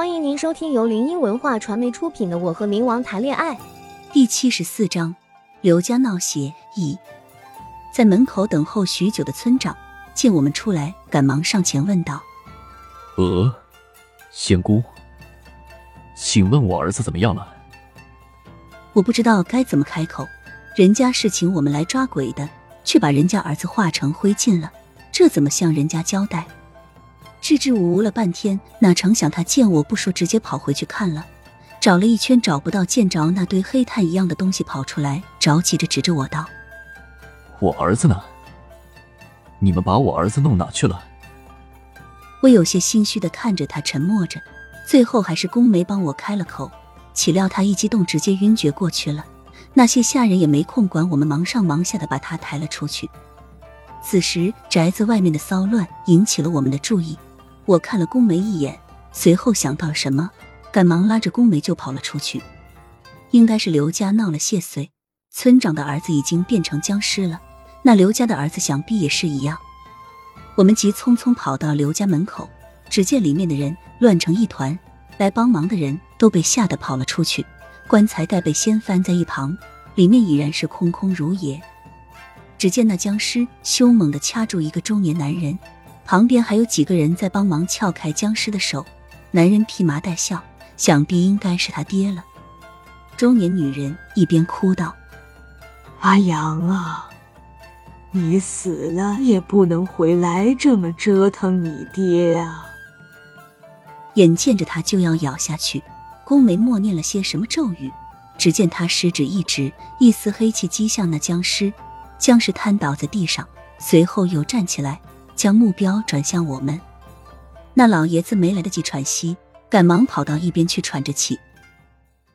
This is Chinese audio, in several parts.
欢迎您收听由林音文化传媒出品的《我和冥王谈恋爱》第七十四章：刘家闹邪一。在门口等候许久的村长见我们出来，赶忙上前问道：“呃，仙姑，请问我儿子怎么样了？”我不知道该怎么开口，人家是请我们来抓鬼的，却把人家儿子化成灰烬了，这怎么向人家交代？支支吾吾了半天，哪成想他见我不说，直接跑回去看了，找了一圈找不到，见着那堆黑炭一样的东西跑出来，着急着指着我道：“我儿子呢？你们把我儿子弄哪去了？”我有些心虚的看着他，沉默着，最后还是宫梅帮我开了口，岂料他一激动，直接晕厥过去了。那些下人也没空管我们，忙上忙下的把他抬了出去。此时宅子外面的骚乱引起了我们的注意。我看了宫梅一眼，随后想到什么，赶忙拉着宫梅就跑了出去。应该是刘家闹了谢岁，村长的儿子已经变成僵尸了，那刘家的儿子想必也是一样。我们急匆匆跑到刘家门口，只见里面的人乱成一团，来帮忙的人都被吓得跑了出去，棺材盖被掀翻在一旁，里面已然是空空如也。只见那僵尸凶猛的掐住一个中年男人。旁边还有几个人在帮忙撬开僵尸的手，男人披麻戴孝，想必应该是他爹了。中年女人一边哭道：“阿阳啊，你死了也不能回来这么折腾你爹啊！”眼见着他就要咬下去，宫梅默念了些什么咒语，只见他食指一指，一丝黑气击向那僵尸，僵尸瘫倒在地上，随后又站起来。将目标转向我们，那老爷子没来得及喘息，赶忙跑到一边去喘着气。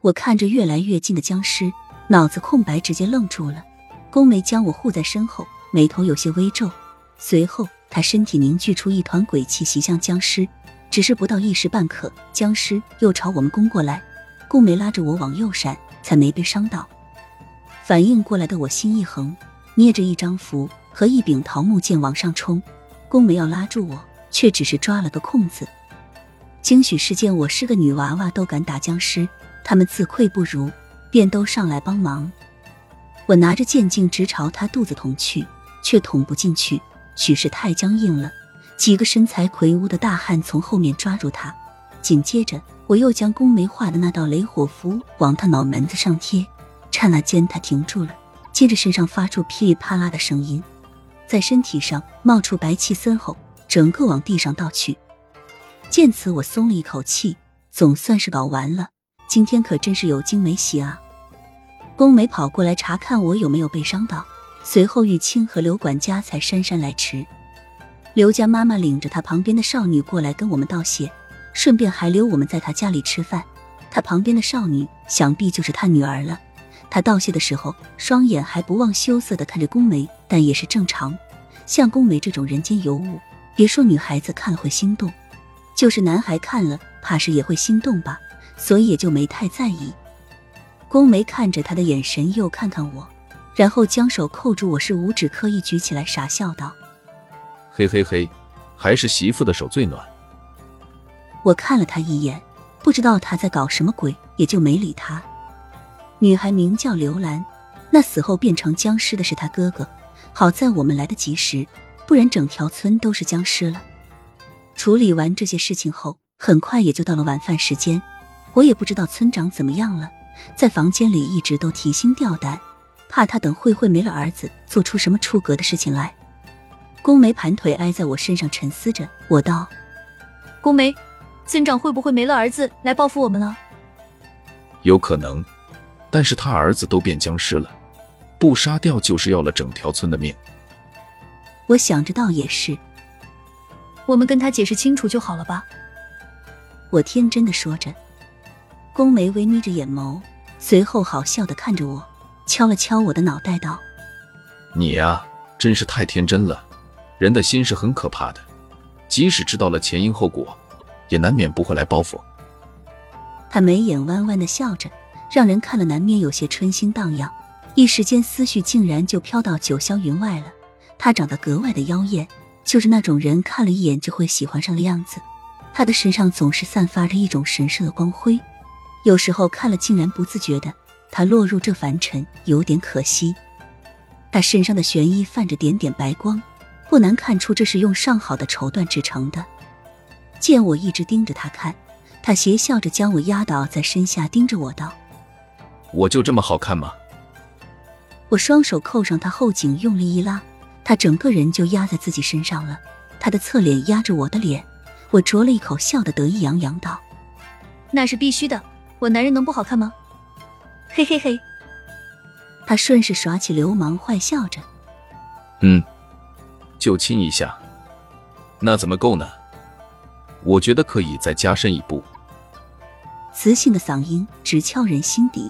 我看着越来越近的僵尸，脑子空白，直接愣住了。宫梅将我护在身后，眉头有些微皱，随后他身体凝聚出一团鬼气袭向僵尸，只是不到一时半刻，僵尸又朝我们攻过来。宫梅拉着我往右闪，才没被伤到。反应过来的我心一横，捏着一张符和一柄桃木剑往上冲。宫梅要拉住我，却只是抓了个空子。兴许是见我是个女娃娃都敢打僵尸，他们自愧不如，便都上来帮忙。我拿着剑径直朝他肚子捅去，却捅不进去，许是太僵硬了。几个身材魁梧的大汉从后面抓住他，紧接着我又将宫梅画的那道雷火符往他脑门子上贴，刹那间他停住了，接着身上发出噼里啪啦的声音。在身体上冒出白气森吼，整个往地上倒去。见此，我松了一口气，总算是搞完了。今天可真是有惊没喜啊！宫梅跑过来查看我有没有被伤到，随后玉清和刘管家才姗姗来迟。刘家妈妈领着她旁边的少女过来跟我们道谢，顺便还留我们在她家里吃饭。她旁边的少女想必就是她女儿了。他道谢的时候，双眼还不忘羞涩的看着宫梅，但也是正常。像宫梅这种人间尤物，别说女孩子看了会心动，就是男孩看了，怕是也会心动吧，所以也就没太在意。宫梅看着他的眼神，又看看我，然后将手扣住我是五指，刻意举起来，傻笑道：“嘿嘿嘿，还是媳妇的手最暖。”我看了他一眼，不知道他在搞什么鬼，也就没理他。女孩名叫刘兰，那死后变成僵尸的是她哥哥。好在我们来得及时，不然整条村都是僵尸了。处理完这些事情后，很快也就到了晚饭时间。我也不知道村长怎么样了，在房间里一直都提心吊胆，怕他等慧慧没了儿子，做出什么出格的事情来。宫梅盘腿挨在我身上沉思着，我道：“宫梅，村长会不会没了儿子来报复我们了？”有可能。但是他儿子都变僵尸了，不杀掉就是要了整条村的命。我想着倒也是，我们跟他解释清楚就好了吧。我天真的说着，宫梅微眯着眼眸，随后好笑的看着我，敲了敲我的脑袋道：“你呀，真是太天真了。人的心是很可怕的，即使知道了前因后果，也难免不会来报复。”他眉眼弯弯的笑着。让人看了难免有些春心荡漾，一时间思绪竟然就飘到九霄云外了。她长得格外的妖艳，就是那种人看了一眼就会喜欢上的样子。他的身上总是散发着一种神圣的光辉，有时候看了竟然不自觉的，他落入这凡尘，有点可惜。他身上的玄衣泛着点点白光，不难看出这是用上好的绸缎制成的。见我一直盯着他看，他邪笑着将我压倒在身下，盯着我道：“我就这么好看吗？”我双手扣上他后颈，用力一拉，他整个人就压在自己身上了。他的侧脸压着我的脸。我啄了一口，笑得得意洋洋道：“那是必须的，我男人能不好看吗？”嘿嘿嘿，他顺势耍起流氓坏笑着：“嗯，就亲一下，那怎么够呢？我觉得可以再加深一步。”磁性的嗓音直敲人心底。